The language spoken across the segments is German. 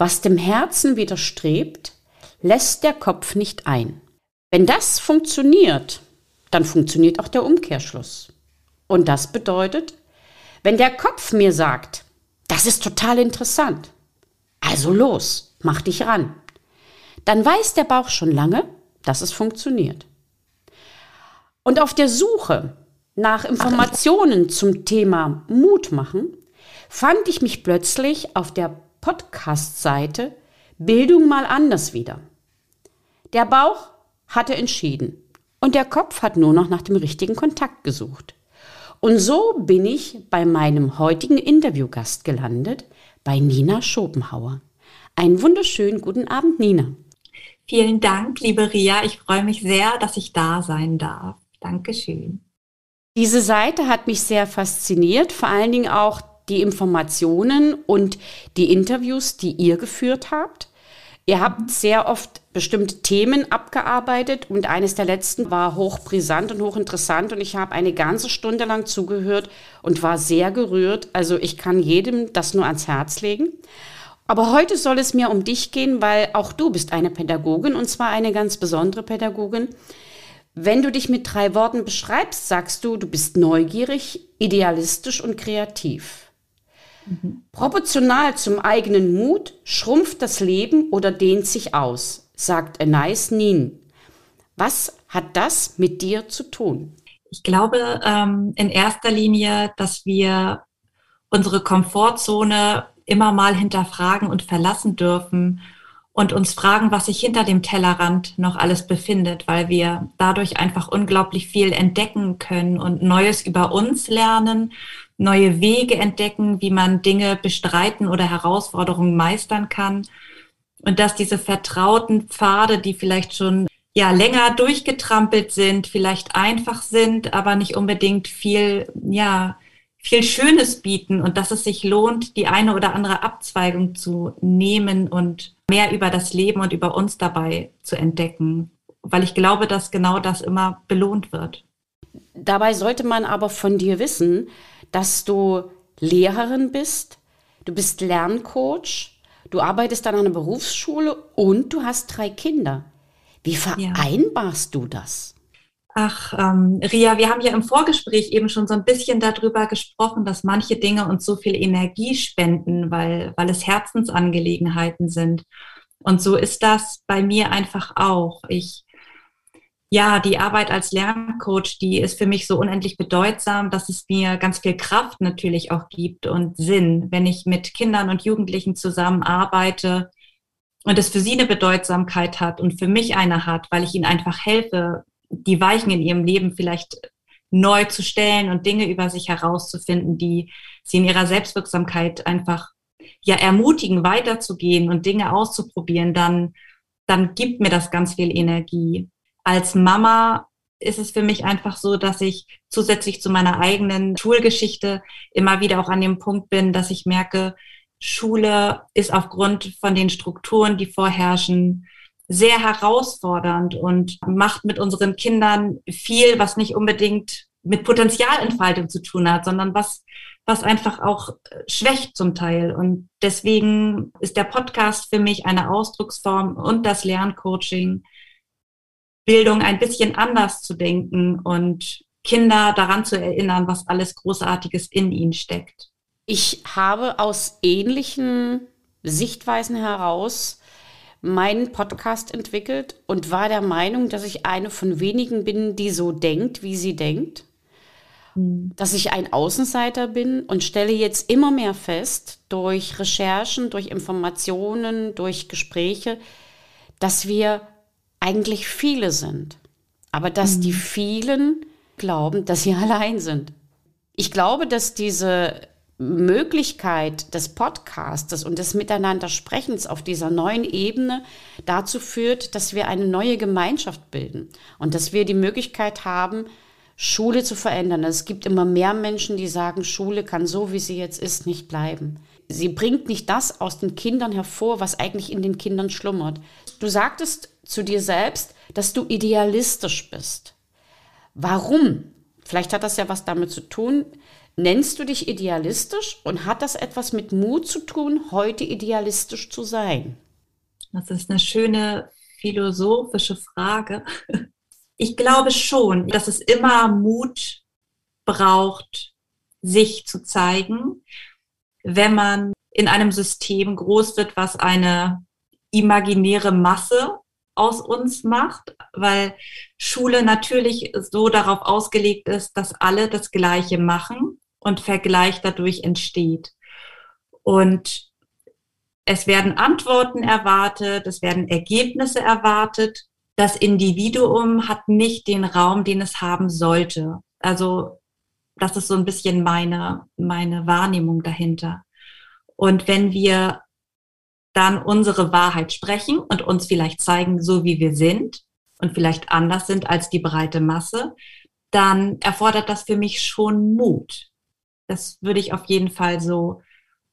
was dem Herzen widerstrebt, lässt der Kopf nicht ein. Wenn das funktioniert, dann funktioniert auch der Umkehrschluss. Und das bedeutet, wenn der Kopf mir sagt, das ist total interessant, also los, mach dich ran, dann weiß der Bauch schon lange, dass es funktioniert. Und auf der Suche nach Informationen zum Thema Mut machen, fand ich mich plötzlich auf der Podcast-Seite Bildung mal anders wieder. Der Bauch hatte entschieden und der Kopf hat nur noch nach dem richtigen Kontakt gesucht. Und so bin ich bei meinem heutigen Interviewgast gelandet, bei Nina Schopenhauer. Einen wunderschönen guten Abend, Nina. Vielen Dank, liebe Ria. Ich freue mich sehr, dass ich da sein darf. Dankeschön. Diese Seite hat mich sehr fasziniert, vor allen Dingen auch die Informationen und die Interviews, die ihr geführt habt. Ihr habt sehr oft bestimmte Themen abgearbeitet und eines der letzten war hochbrisant und hochinteressant und ich habe eine ganze Stunde lang zugehört und war sehr gerührt. Also ich kann jedem das nur ans Herz legen. Aber heute soll es mir um dich gehen, weil auch du bist eine Pädagogin und zwar eine ganz besondere Pädagogin. Wenn du dich mit drei Worten beschreibst, sagst du, du bist neugierig, idealistisch und kreativ. Mhm. Proportional zum eigenen Mut schrumpft das Leben oder dehnt sich aus, sagt Anais Nin. Was hat das mit dir zu tun? Ich glaube ähm, in erster Linie, dass wir unsere Komfortzone immer mal hinterfragen und verlassen dürfen und uns fragen, was sich hinter dem Tellerrand noch alles befindet, weil wir dadurch einfach unglaublich viel entdecken können und Neues über uns lernen neue Wege entdecken, wie man Dinge bestreiten oder Herausforderungen meistern kann. Und dass diese vertrauten Pfade, die vielleicht schon ja länger durchgetrampelt sind, vielleicht einfach sind, aber nicht unbedingt viel, ja, viel Schönes bieten und dass es sich lohnt, die eine oder andere Abzweigung zu nehmen und mehr über das Leben und über uns dabei zu entdecken, weil ich glaube, dass genau das immer belohnt wird. Dabei sollte man aber von dir wissen, dass du Lehrerin bist, du bist Lerncoach, du arbeitest an einer Berufsschule und du hast drei Kinder. Wie vereinbarst ja. du das? Ach, ähm, Ria, wir haben ja im Vorgespräch eben schon so ein bisschen darüber gesprochen, dass manche Dinge uns so viel Energie spenden, weil, weil es Herzensangelegenheiten sind. Und so ist das bei mir einfach auch. Ich ja, die Arbeit als Lerncoach, die ist für mich so unendlich bedeutsam, dass es mir ganz viel Kraft natürlich auch gibt und Sinn, wenn ich mit Kindern und Jugendlichen zusammenarbeite und es für sie eine Bedeutsamkeit hat und für mich eine hat, weil ich ihnen einfach helfe, die Weichen in ihrem Leben vielleicht neu zu stellen und Dinge über sich herauszufinden, die sie in ihrer Selbstwirksamkeit einfach ja ermutigen, weiterzugehen und Dinge auszuprobieren, dann, dann gibt mir das ganz viel Energie als Mama ist es für mich einfach so, dass ich zusätzlich zu meiner eigenen Schulgeschichte immer wieder auch an dem Punkt bin, dass ich merke, Schule ist aufgrund von den Strukturen, die vorherrschen, sehr herausfordernd und macht mit unseren Kindern viel, was nicht unbedingt mit Potenzialentfaltung zu tun hat, sondern was, was einfach auch schwächt zum Teil. Und deswegen ist der Podcast für mich eine Ausdrucksform und das Lerncoaching Bildung ein bisschen anders zu denken und Kinder daran zu erinnern, was alles Großartiges in ihnen steckt. Ich habe aus ähnlichen Sichtweisen heraus meinen Podcast entwickelt und war der Meinung, dass ich eine von wenigen bin, die so denkt, wie sie denkt. Hm. Dass ich ein Außenseiter bin und stelle jetzt immer mehr fest, durch Recherchen, durch Informationen, durch Gespräche, dass wir eigentlich viele sind, aber dass mhm. die vielen glauben, dass sie allein sind. Ich glaube, dass diese Möglichkeit des Podcastes und des Miteinandersprechens auf dieser neuen Ebene dazu führt, dass wir eine neue Gemeinschaft bilden und dass wir die Möglichkeit haben, Schule zu verändern. Es gibt immer mehr Menschen, die sagen, Schule kann so, wie sie jetzt ist, nicht bleiben. Sie bringt nicht das aus den Kindern hervor, was eigentlich in den Kindern schlummert. Du sagtest zu dir selbst, dass du idealistisch bist. Warum? Vielleicht hat das ja was damit zu tun, Nennst du dich idealistisch und hat das etwas mit Mut zu tun, heute idealistisch zu sein? Das ist eine schöne philosophische Frage. Ich glaube schon, dass es immer Mut braucht, sich zu zeigen, wenn man in einem System groß wird, was eine imaginäre Masse aus uns macht, weil Schule natürlich so darauf ausgelegt ist, dass alle das Gleiche machen und Vergleich dadurch entsteht. Und es werden Antworten erwartet, es werden Ergebnisse erwartet. Das Individuum hat nicht den Raum, den es haben sollte. Also das ist so ein bisschen meine, meine Wahrnehmung dahinter. Und wenn wir dann unsere Wahrheit sprechen und uns vielleicht zeigen, so wie wir sind und vielleicht anders sind als die breite Masse, dann erfordert das für mich schon Mut. Das würde ich auf jeden Fall so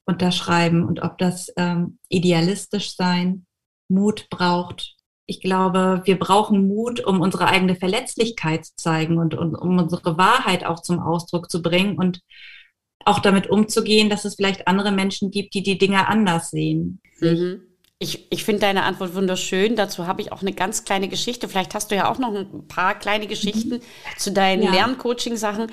unterschreiben. Und ob das ähm, idealistisch sein, Mut braucht. Ich glaube, wir brauchen Mut, um unsere eigene Verletzlichkeit zu zeigen und, und um unsere Wahrheit auch zum Ausdruck zu bringen und auch damit umzugehen, dass es vielleicht andere Menschen gibt, die die Dinge anders sehen. Mhm. Ich, ich finde deine Antwort wunderschön. Dazu habe ich auch eine ganz kleine Geschichte. Vielleicht hast du ja auch noch ein paar kleine Geschichten mhm. zu deinen ja. Lerncoaching-Sachen.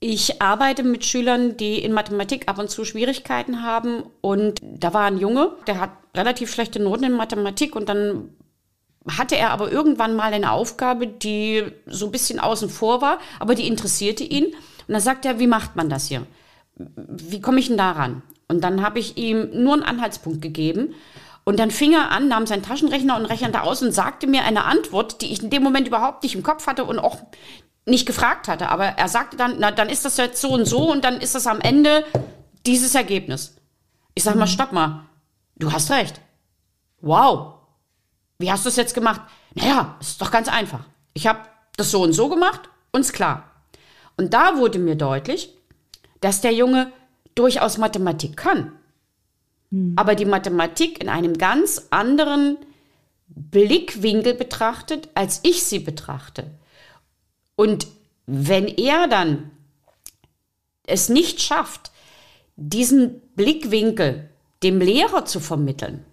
Ich arbeite mit Schülern, die in Mathematik ab und zu Schwierigkeiten haben. Und da war ein Junge, der hat relativ schlechte Noten in Mathematik und dann hatte er aber irgendwann mal eine Aufgabe, die so ein bisschen außen vor war, aber die interessierte ihn. Und dann sagt er, wie macht man das hier? Wie komme ich denn daran? Und dann habe ich ihm nur einen Anhaltspunkt gegeben. Und dann fing er an, nahm seinen Taschenrechner und rechnete aus und sagte mir eine Antwort, die ich in dem Moment überhaupt nicht im Kopf hatte und auch nicht gefragt hatte. Aber er sagte dann, na, dann ist das jetzt so und so und dann ist das am Ende dieses Ergebnis. Ich sag mal, stopp mal. Du hast recht. Wow. Wie hast du es jetzt gemacht? Naja, ist doch ganz einfach. Ich habe das so und so gemacht und ist klar. Und da wurde mir deutlich, dass der Junge durchaus Mathematik kann. Mhm. Aber die Mathematik in einem ganz anderen Blickwinkel betrachtet, als ich sie betrachte. Und wenn er dann es nicht schafft, diesen Blickwinkel dem Lehrer zu vermitteln,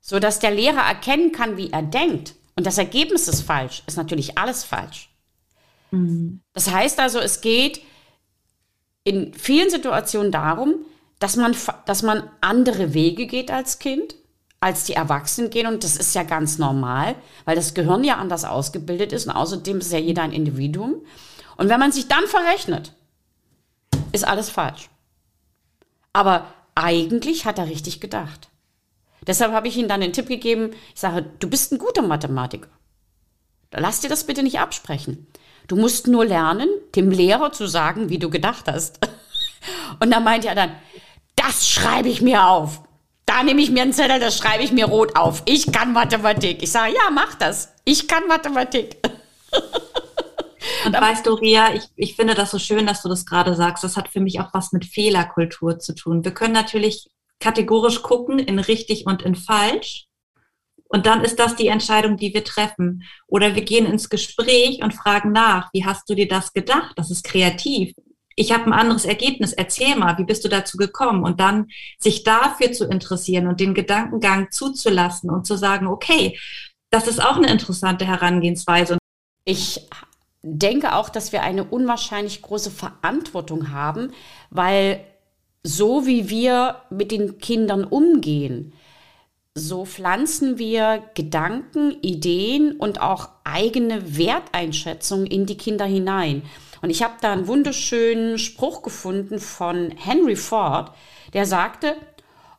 so dass der Lehrer erkennen kann, wie er denkt und das Ergebnis ist falsch, ist natürlich alles falsch. Mhm. Das heißt also, es geht in vielen Situationen darum, dass man, dass man andere Wege geht als Kind, als die Erwachsenen gehen. Und das ist ja ganz normal, weil das Gehirn ja anders ausgebildet ist. Und außerdem ist ja jeder ein Individuum. Und wenn man sich dann verrechnet, ist alles falsch. Aber eigentlich hat er richtig gedacht. Deshalb habe ich ihm dann den Tipp gegeben, ich sage, du bist ein guter Mathematiker. Lass dir das bitte nicht absprechen. Du musst nur lernen, dem Lehrer zu sagen, wie du gedacht hast. Und dann meint er dann, das schreibe ich mir auf. Da nehme ich mir einen Zettel, das schreibe ich mir rot auf. Ich kann Mathematik. Ich sage, ja, mach das. Ich kann Mathematik. Und weißt du, Ria, ich, ich finde das so schön, dass du das gerade sagst. Das hat für mich auch was mit Fehlerkultur zu tun. Wir können natürlich kategorisch gucken in richtig und in falsch. Und dann ist das die Entscheidung, die wir treffen. Oder wir gehen ins Gespräch und fragen nach, wie hast du dir das gedacht? Das ist kreativ ich habe ein anderes Ergebnis, erzähl mal, wie bist du dazu gekommen? Und dann sich dafür zu interessieren und den Gedankengang zuzulassen und zu sagen, okay, das ist auch eine interessante Herangehensweise. Ich denke auch, dass wir eine unwahrscheinlich große Verantwortung haben, weil so wie wir mit den Kindern umgehen, so pflanzen wir Gedanken, Ideen und auch eigene Werteinschätzungen in die Kinder hinein. Und ich habe da einen wunderschönen Spruch gefunden von Henry Ford, der sagte,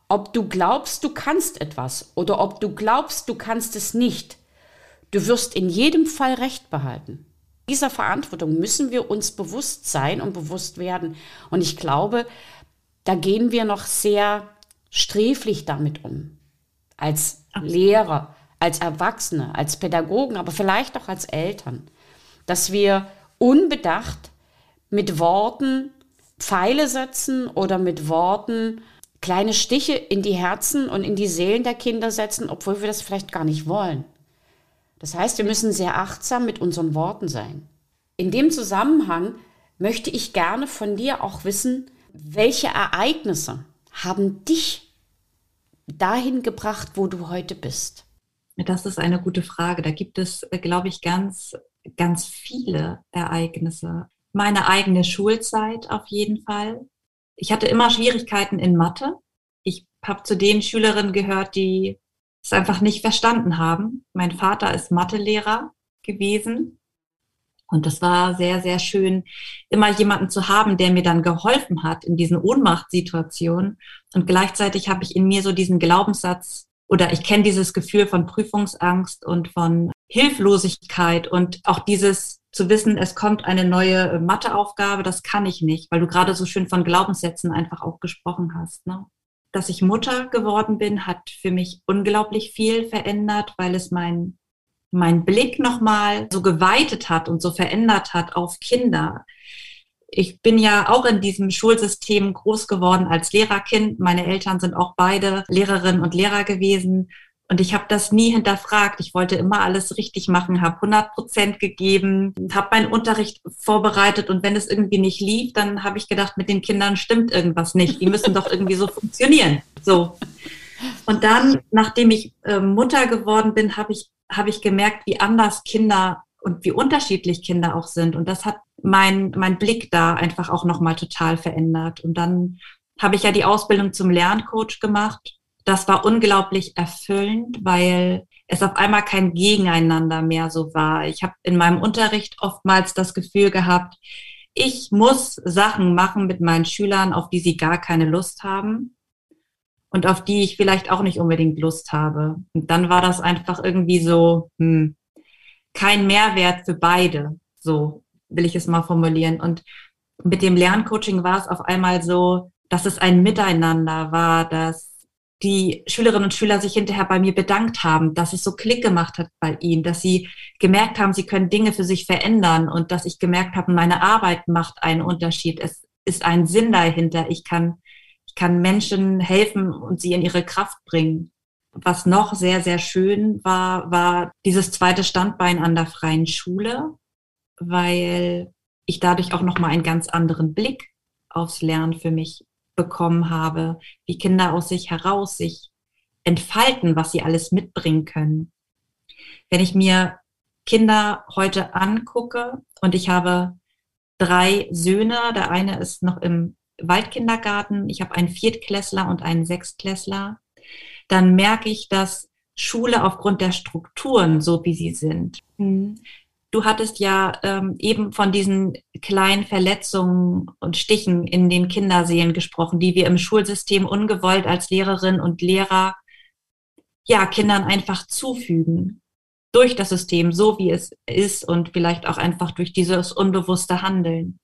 ob du glaubst, du kannst etwas oder ob du glaubst, du kannst es nicht, du wirst in jedem Fall Recht behalten. Dieser Verantwortung müssen wir uns bewusst sein und bewusst werden. Und ich glaube, da gehen wir noch sehr sträflich damit um. Als Lehrer, als Erwachsene, als Pädagogen, aber vielleicht auch als Eltern. Dass wir unbedacht mit Worten Pfeile setzen oder mit Worten kleine Stiche in die Herzen und in die Seelen der Kinder setzen, obwohl wir das vielleicht gar nicht wollen. Das heißt, wir müssen sehr achtsam mit unseren Worten sein. In dem Zusammenhang möchte ich gerne von dir auch wissen, welche Ereignisse haben dich dahin gebracht, wo du heute bist? Das ist eine gute Frage. Da gibt es, glaube ich, ganz, ganz viele Ereignisse. Meine eigene Schulzeit auf jeden Fall. Ich hatte immer Schwierigkeiten in Mathe. Ich habe zu den Schülerinnen gehört, die es einfach nicht verstanden haben. Mein Vater ist Mathelehrer gewesen. Und das war sehr, sehr schön, immer jemanden zu haben, der mir dann geholfen hat in diesen Ohnmachtssituationen. Und gleichzeitig habe ich in mir so diesen Glaubenssatz oder ich kenne dieses Gefühl von Prüfungsangst und von Hilflosigkeit und auch dieses zu wissen, es kommt eine neue Matheaufgabe, das kann ich nicht, weil du gerade so schön von Glaubenssätzen einfach auch gesprochen hast. Ne? dass ich Mutter geworden bin, hat für mich unglaublich viel verändert, weil es mein, mein Blick nochmal so geweitet hat und so verändert hat auf Kinder. Ich bin ja auch in diesem Schulsystem groß geworden als Lehrerkind. Meine Eltern sind auch beide Lehrerinnen und Lehrer gewesen. Und ich habe das nie hinterfragt. Ich wollte immer alles richtig machen, habe 100 Prozent gegeben, habe meinen Unterricht vorbereitet und wenn es irgendwie nicht lief, dann habe ich gedacht, mit den Kindern stimmt irgendwas nicht. Die müssen doch irgendwie so funktionieren. So. Und dann, nachdem ich äh, Mutter geworden bin, habe ich, hab ich gemerkt, wie anders Kinder und wie unterschiedlich Kinder auch sind. Und das hat mein, mein Blick da einfach auch nochmal total verändert. Und dann habe ich ja die Ausbildung zum Lerncoach gemacht das war unglaublich erfüllend, weil es auf einmal kein Gegeneinander mehr so war. Ich habe in meinem Unterricht oftmals das Gefühl gehabt, ich muss Sachen machen mit meinen Schülern, auf die sie gar keine Lust haben und auf die ich vielleicht auch nicht unbedingt Lust habe. Und dann war das einfach irgendwie so hm, kein Mehrwert für beide. So will ich es mal formulieren. Und mit dem Lerncoaching war es auf einmal so, dass es ein Miteinander war, dass die Schülerinnen und Schüler sich hinterher bei mir bedankt haben, dass es so Klick gemacht hat bei ihnen, dass sie gemerkt haben, sie können Dinge für sich verändern und dass ich gemerkt habe, meine Arbeit macht einen Unterschied. Es ist ein Sinn dahinter. Ich kann, ich kann Menschen helfen und sie in ihre Kraft bringen. Was noch sehr, sehr schön war, war dieses zweite Standbein an der freien Schule, weil ich dadurch auch nochmal einen ganz anderen Blick aufs Lernen für mich bekommen habe, wie Kinder aus sich heraus sich entfalten, was sie alles mitbringen können. Wenn ich mir Kinder heute angucke und ich habe drei Söhne, der eine ist noch im Waldkindergarten, ich habe einen Viertklässler und einen Sechstklässler, dann merke ich, dass Schule aufgrund der Strukturen, so wie sie sind, mhm. Du hattest ja ähm, eben von diesen kleinen Verletzungen und Stichen in den Kinderseelen gesprochen, die wir im Schulsystem ungewollt als Lehrerin und Lehrer ja Kindern einfach zufügen durch das System, so wie es ist und vielleicht auch einfach durch dieses unbewusste Handeln.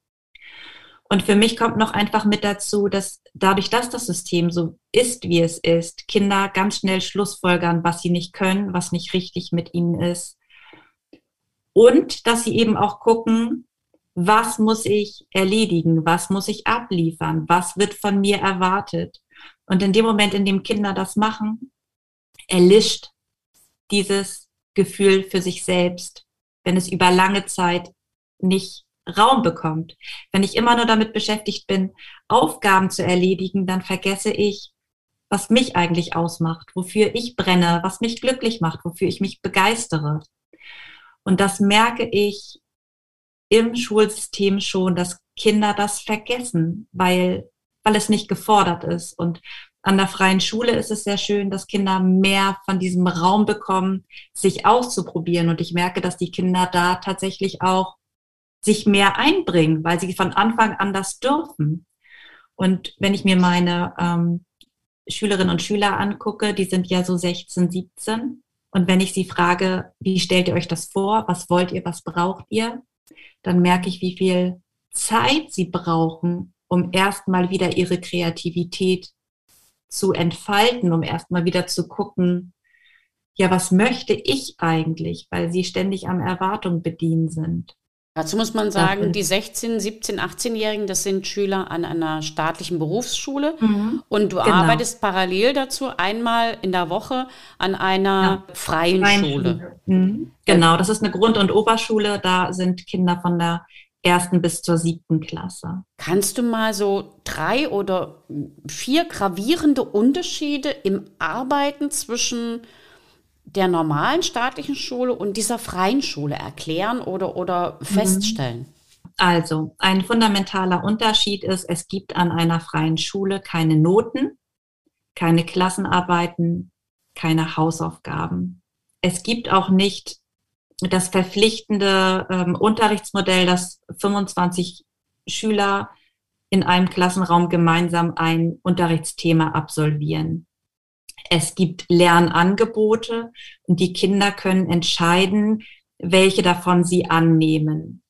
Und für mich kommt noch einfach mit dazu, dass dadurch, dass das System so ist, wie es ist, Kinder ganz schnell Schlussfolgern, was sie nicht können, was nicht richtig mit ihnen ist und dass sie eben auch gucken, was muss ich erledigen, was muss ich abliefern, was wird von mir erwartet. Und in dem Moment, in dem Kinder das machen, erlischt dieses Gefühl für sich selbst, wenn es über lange Zeit nicht Raum bekommt. Wenn ich immer nur damit beschäftigt bin, Aufgaben zu erledigen, dann vergesse ich, was mich eigentlich ausmacht, wofür ich brenne, was mich glücklich macht, wofür ich mich begeistere. Und das merke ich im Schulsystem schon, dass Kinder das vergessen, weil, weil es nicht gefordert ist. Und an der freien Schule ist es sehr schön, dass Kinder mehr von diesem Raum bekommen, sich auszuprobieren. Und ich merke, dass die Kinder da tatsächlich auch sich mehr einbringen, weil sie von Anfang an das dürfen. Und wenn ich mir meine ähm, Schülerinnen und Schüler angucke, die sind ja so 16, 17, und wenn ich Sie frage, wie stellt ihr euch das vor? Was wollt ihr? Was braucht ihr? dann merke ich, wie viel Zeit sie brauchen, um erstmal wieder ihre Kreativität zu entfalten, um erstmal wieder zu gucken, ja, was möchte ich eigentlich, weil sie ständig am Erwartung bedienen sind. Dazu muss man sagen, die 16, 17, 18-Jährigen, das sind Schüler an einer staatlichen Berufsschule. Mhm, und du genau. arbeitest parallel dazu einmal in der Woche an einer ja, freien, freien, Schule. Schule. Mhm, genau, das ist eine Grund- und Oberschule. Da sind Kinder von der ersten bis zur siebten Klasse. Kannst du mal so drei oder vier gravierende Unterschiede im Arbeiten zwischen der normalen staatlichen Schule und dieser freien Schule erklären oder, oder mhm. feststellen? Also, ein fundamentaler Unterschied ist, es gibt an einer freien Schule keine Noten, keine Klassenarbeiten, keine Hausaufgaben. Es gibt auch nicht das verpflichtende ähm, Unterrichtsmodell, dass 25 Schüler in einem Klassenraum gemeinsam ein Unterrichtsthema absolvieren. Es gibt Lernangebote und die Kinder können entscheiden, welche davon sie annehmen.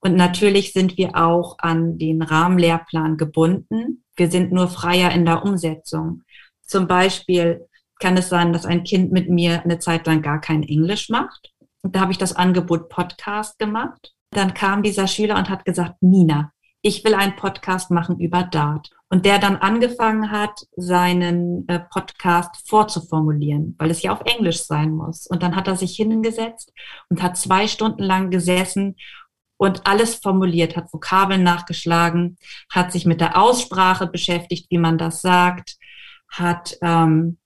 Und natürlich sind wir auch an den Rahmenlehrplan gebunden. Wir sind nur freier in der Umsetzung. Zum Beispiel kann es sein, dass ein Kind mit mir eine Zeit lang gar kein Englisch macht. Und da habe ich das Angebot Podcast gemacht. Dann kam dieser Schüler und hat gesagt, Nina, ich will einen Podcast machen über Dart. Und der dann angefangen hat, seinen äh, Podcast vorzuformulieren, weil es ja auf Englisch sein muss. Und dann hat er sich hingesetzt und hat zwei Stunden lang gesessen und alles formuliert, hat Vokabeln nachgeschlagen, hat sich mit der Aussprache beschäftigt, wie man das sagt, hat ähm,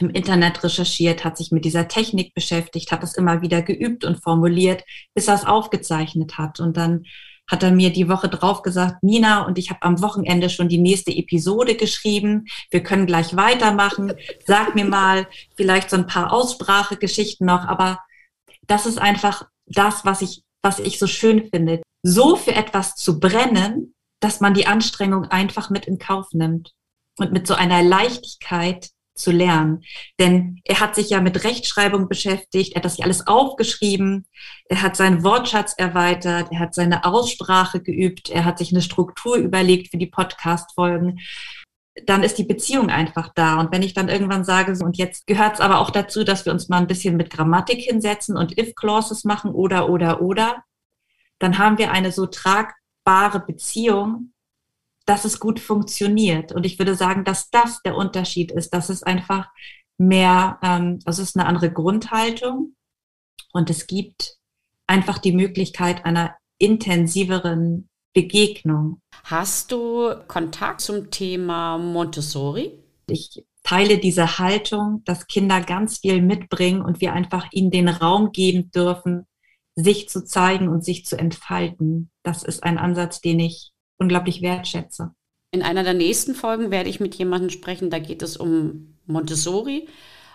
im Internet recherchiert, hat sich mit dieser Technik beschäftigt, hat das immer wieder geübt und formuliert, bis er es aufgezeichnet hat. Und dann hat er mir die Woche drauf gesagt, Nina, und ich habe am Wochenende schon die nächste Episode geschrieben. Wir können gleich weitermachen. Sag mir mal vielleicht so ein paar Aussprachegeschichten noch, aber das ist einfach das, was ich, was ich so schön finde. So für etwas zu brennen, dass man die Anstrengung einfach mit in Kauf nimmt und mit so einer Leichtigkeit zu lernen. Denn er hat sich ja mit Rechtschreibung beschäftigt, er hat das ja alles aufgeschrieben, er hat seinen Wortschatz erweitert, er hat seine Aussprache geübt, er hat sich eine Struktur überlegt für die Podcast-Folgen. Dann ist die Beziehung einfach da. Und wenn ich dann irgendwann sage, so, und jetzt gehört es aber auch dazu, dass wir uns mal ein bisschen mit Grammatik hinsetzen und If-Clauses machen oder, oder, oder, dann haben wir eine so tragbare Beziehung, dass es gut funktioniert. Und ich würde sagen, dass das der Unterschied ist, dass es einfach mehr, ähm, also es ist eine andere Grundhaltung und es gibt einfach die Möglichkeit einer intensiveren Begegnung. Hast du Kontakt zum Thema Montessori? Ich teile diese Haltung, dass Kinder ganz viel mitbringen und wir einfach ihnen den Raum geben dürfen, sich zu zeigen und sich zu entfalten. Das ist ein Ansatz, den ich unglaublich wertschätze. In einer der nächsten Folgen werde ich mit jemandem sprechen, da geht es um Montessori,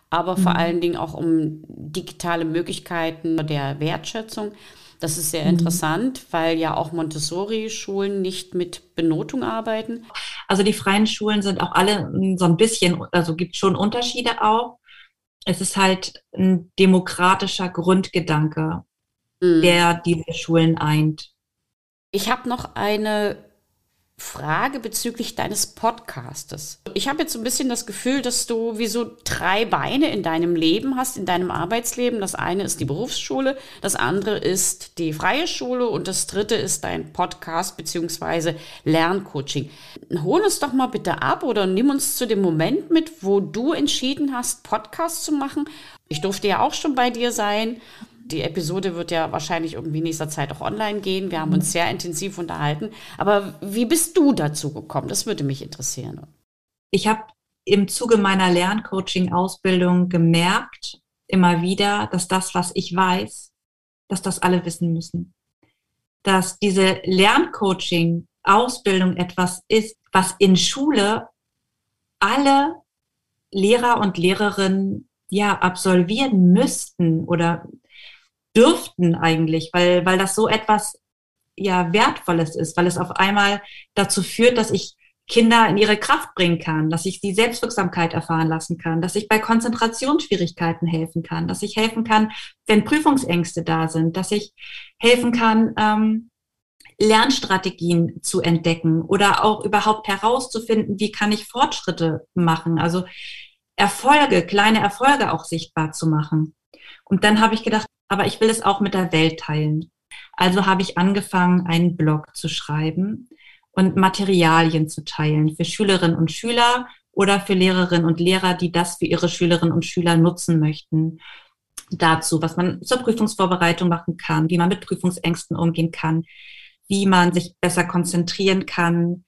aber mhm. vor allen Dingen auch um digitale Möglichkeiten der Wertschätzung. Das ist sehr mhm. interessant, weil ja auch Montessori-Schulen nicht mit Benotung arbeiten. Also die freien Schulen sind auch alle so ein bisschen, also gibt schon Unterschiede auch. Es ist halt ein demokratischer Grundgedanke, mhm. der diese Schulen eint. Ich habe noch eine Frage bezüglich deines Podcastes. Ich habe jetzt so ein bisschen das Gefühl, dass du wie so drei Beine in deinem Leben hast, in deinem Arbeitsleben. Das eine ist die Berufsschule, das andere ist die freie Schule und das dritte ist dein Podcast bzw. Lerncoaching. Hol uns doch mal bitte ab oder nimm uns zu dem Moment mit, wo du entschieden hast, Podcast zu machen. Ich durfte ja auch schon bei dir sein die Episode wird ja wahrscheinlich irgendwie nächster Zeit auch online gehen. Wir haben uns sehr intensiv unterhalten. Aber wie bist du dazu gekommen? Das würde mich interessieren. Ich habe im Zuge meiner Lerncoaching-Ausbildung gemerkt, immer wieder, dass das, was ich weiß, dass das alle wissen müssen. Dass diese Lerncoaching-Ausbildung etwas ist, was in Schule alle Lehrer und Lehrerinnen ja absolvieren müssten oder dürften eigentlich, weil, weil das so etwas ja wertvolles ist, weil es auf einmal dazu führt, dass ich Kinder in ihre Kraft bringen kann, dass ich die Selbstwirksamkeit erfahren lassen kann, dass ich bei Konzentrationsschwierigkeiten helfen kann, dass ich helfen kann, wenn Prüfungsängste da sind, dass ich helfen kann, ähm, Lernstrategien zu entdecken oder auch überhaupt herauszufinden, wie kann ich Fortschritte machen, also Erfolge, kleine Erfolge auch sichtbar zu machen. Und dann habe ich gedacht, aber ich will es auch mit der Welt teilen. Also habe ich angefangen, einen Blog zu schreiben und Materialien zu teilen für Schülerinnen und Schüler oder für Lehrerinnen und Lehrer, die das für ihre Schülerinnen und Schüler nutzen möchten. Dazu, was man zur Prüfungsvorbereitung machen kann, wie man mit Prüfungsängsten umgehen kann, wie man sich besser konzentrieren kann,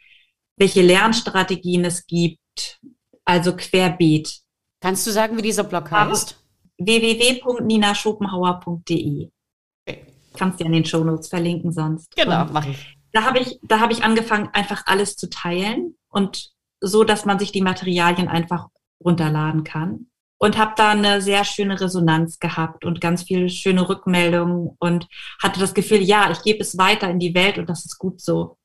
welche Lernstrategien es gibt, also querbeet. Kannst du sagen, wie dieser Blog heißt? www.ninaschopenhauer.de. Okay. Kannst du an den Shownotes verlinken sonst. Genau, mache ich. Da habe ich, da habe ich angefangen, einfach alles zu teilen und so, dass man sich die Materialien einfach runterladen kann. Und habe da eine sehr schöne Resonanz gehabt und ganz viele schöne Rückmeldungen und hatte das Gefühl, ja, ich gebe es weiter in die Welt und das ist gut so.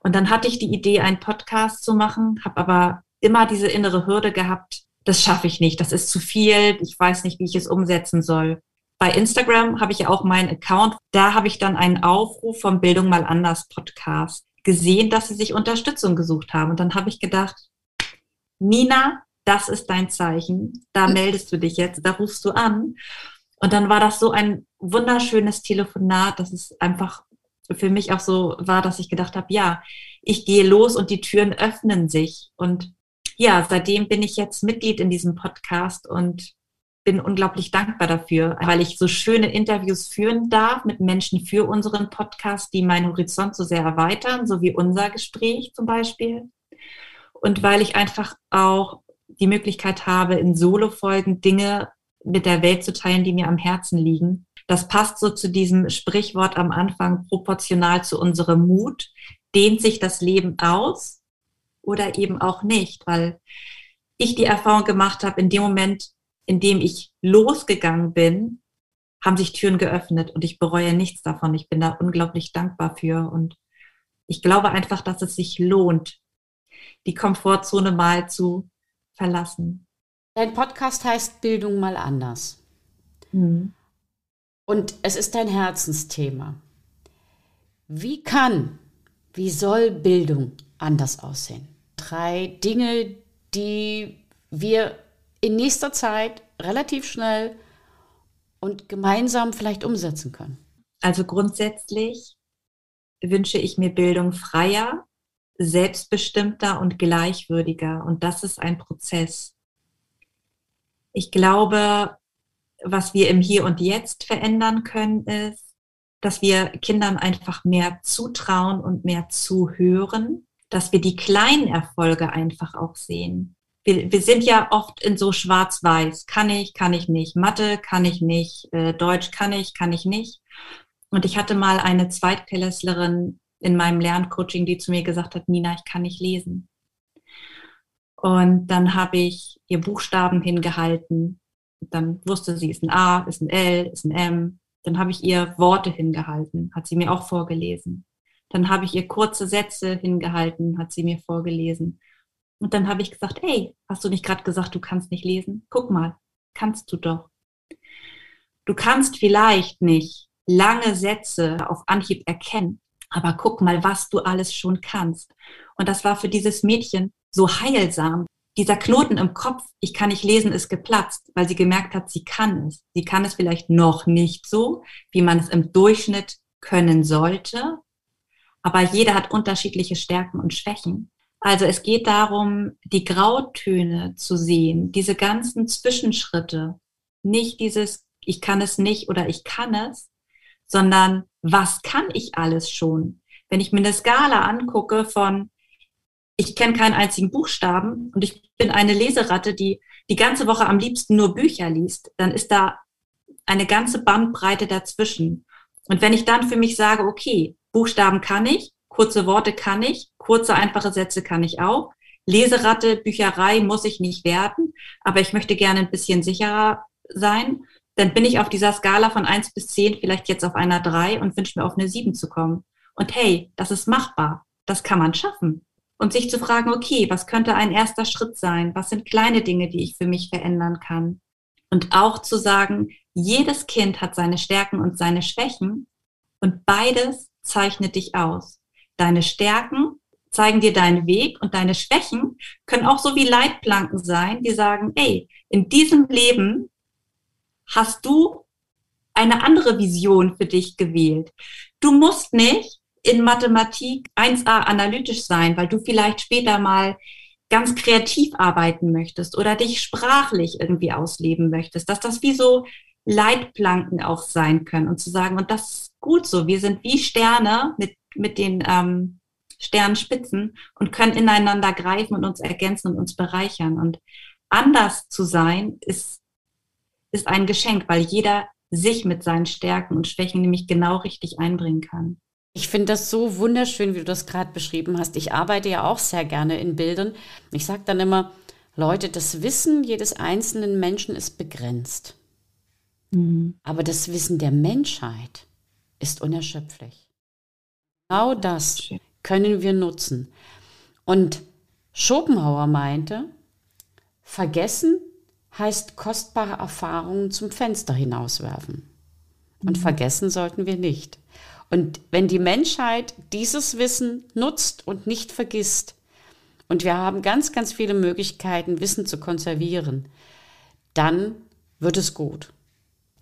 Und dann hatte ich die Idee, einen Podcast zu machen, habe aber immer diese innere Hürde gehabt, das schaffe ich nicht, das ist zu viel, ich weiß nicht, wie ich es umsetzen soll. Bei Instagram habe ich ja auch meinen Account. Da habe ich dann einen Aufruf vom Bildung mal anders Podcast gesehen, dass sie sich Unterstützung gesucht haben. Und dann habe ich gedacht, Nina, das ist dein Zeichen. Da hm. meldest du dich jetzt, da rufst du an. Und dann war das so ein wunderschönes Telefonat, dass es einfach für mich auch so war, dass ich gedacht habe, ja, ich gehe los und die Türen öffnen sich. Und ja, seitdem bin ich jetzt Mitglied in diesem Podcast und bin unglaublich dankbar dafür, weil ich so schöne Interviews führen darf mit Menschen für unseren Podcast, die meinen Horizont so sehr erweitern, so wie unser Gespräch zum Beispiel. Und weil ich einfach auch die Möglichkeit habe, in Solo-Folgen Dinge mit der Welt zu teilen, die mir am Herzen liegen. Das passt so zu diesem Sprichwort am Anfang, proportional zu unserem Mut, dehnt sich das Leben aus oder eben auch nicht, weil ich die Erfahrung gemacht habe, in dem Moment, indem ich losgegangen bin, haben sich Türen geöffnet und ich bereue nichts davon. Ich bin da unglaublich dankbar für und ich glaube einfach, dass es sich lohnt, die Komfortzone mal zu verlassen. Dein Podcast heißt Bildung mal anders. Mhm. Und es ist dein Herzensthema. Wie kann, wie soll Bildung anders aussehen? Drei Dinge, die wir in nächster Zeit relativ schnell und gemeinsam vielleicht umsetzen können? Also grundsätzlich wünsche ich mir Bildung freier, selbstbestimmter und gleichwürdiger. Und das ist ein Prozess. Ich glaube, was wir im Hier und Jetzt verändern können, ist, dass wir Kindern einfach mehr zutrauen und mehr zuhören, dass wir die kleinen Erfolge einfach auch sehen wir, wir sind ja oft in so schwarz-weiß. Kann ich, kann ich nicht. Mathe kann ich nicht. Äh, Deutsch kann ich, kann ich nicht. Und ich hatte mal eine Zweitklässlerin in meinem Lerncoaching, die zu mir gesagt hat, Nina, ich kann nicht lesen. Und dann habe ich ihr Buchstaben hingehalten. Dann wusste sie, ist ein A, ist ein L, ist ein M. Dann habe ich ihr Worte hingehalten, hat sie mir auch vorgelesen. Dann habe ich ihr kurze Sätze hingehalten, hat sie mir vorgelesen. Und dann habe ich gesagt, hey, hast du nicht gerade gesagt, du kannst nicht lesen? Guck mal, kannst du doch. Du kannst vielleicht nicht lange Sätze auf Anhieb erkennen, aber guck mal, was du alles schon kannst. Und das war für dieses Mädchen so heilsam. Dieser Knoten im Kopf, ich kann nicht lesen, ist geplatzt, weil sie gemerkt hat, sie kann es. Sie kann es vielleicht noch nicht so, wie man es im Durchschnitt können sollte. Aber jeder hat unterschiedliche Stärken und Schwächen. Also es geht darum, die Grautöne zu sehen, diese ganzen Zwischenschritte. Nicht dieses, ich kann es nicht oder ich kann es, sondern was kann ich alles schon? Wenn ich mir eine Skala angucke von, ich kenne keinen einzigen Buchstaben und ich bin eine Leseratte, die die ganze Woche am liebsten nur Bücher liest, dann ist da eine ganze Bandbreite dazwischen. Und wenn ich dann für mich sage, okay, Buchstaben kann ich, kurze Worte kann ich, kurze, einfache Sätze kann ich auch. Leseratte, Bücherei muss ich nicht werden, aber ich möchte gerne ein bisschen sicherer sein. Dann bin ich auf dieser Skala von eins bis zehn vielleicht jetzt auf einer drei und wünsche mir auf eine sieben zu kommen. Und hey, das ist machbar. Das kann man schaffen. und sich zu fragen, okay, was könnte ein erster Schritt sein? Was sind kleine Dinge, die ich für mich verändern kann? Und auch zu sagen, jedes Kind hat seine Stärken und seine Schwächen und beides zeichnet dich aus. Deine Stärken zeigen dir deinen Weg und deine Schwächen können auch so wie Leitplanken sein, die sagen, ey, in diesem Leben hast du eine andere Vision für dich gewählt. Du musst nicht in Mathematik 1a analytisch sein, weil du vielleicht später mal ganz kreativ arbeiten möchtest oder dich sprachlich irgendwie ausleben möchtest, dass das wie so Leitplanken auch sein können und zu sagen, und das ist gut so, wir sind wie Sterne mit, mit den ähm, Sternspitzen und können ineinander greifen und uns ergänzen und uns bereichern. Und anders zu sein ist, ist ein Geschenk, weil jeder sich mit seinen Stärken und Schwächen nämlich genau richtig einbringen kann. Ich finde das so wunderschön, wie du das gerade beschrieben hast. Ich arbeite ja auch sehr gerne in Bildern. Ich sage dann immer, Leute, das Wissen jedes einzelnen Menschen ist begrenzt. Mhm. Aber das Wissen der Menschheit ist unerschöpflich. Genau das können wir nutzen. Und Schopenhauer meinte, vergessen heißt kostbare Erfahrungen zum Fenster hinauswerfen. Und mhm. vergessen sollten wir nicht. Und wenn die Menschheit dieses Wissen nutzt und nicht vergisst, und wir haben ganz, ganz viele Möglichkeiten, Wissen zu konservieren, dann wird es gut.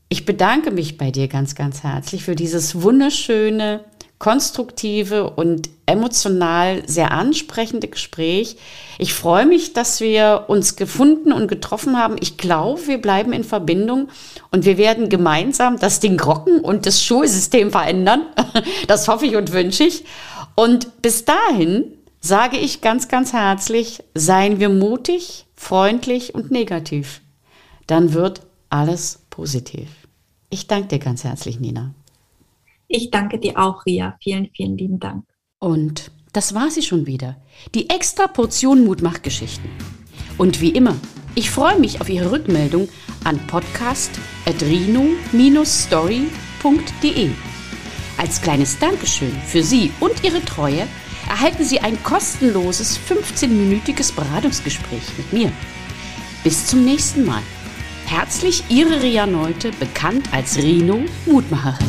Ich bedanke mich bei dir ganz, ganz herzlich für dieses wunderschöne, konstruktive und emotional sehr ansprechende Gespräch. Ich freue mich, dass wir uns gefunden und getroffen haben. Ich glaube, wir bleiben in Verbindung und wir werden gemeinsam das Ding rocken und das Schulsystem verändern. Das hoffe ich und wünsche ich. Und bis dahin sage ich ganz, ganz herzlich, seien wir mutig, freundlich und negativ. Dann wird alles positiv. Ich danke dir ganz herzlich, Nina. Ich danke dir auch, Ria. Vielen, vielen lieben Dank. Und das war sie schon wieder. Die extra Portion Mutmachgeschichten. Und wie immer, ich freue mich auf Ihre Rückmeldung an podcast.rino-story.de. Als kleines Dankeschön für Sie und Ihre Treue erhalten Sie ein kostenloses 15-minütiges Beratungsgespräch mit mir. Bis zum nächsten Mal. Herzlich Ihre Ria Neute, bekannt als Rino Mutmacherin.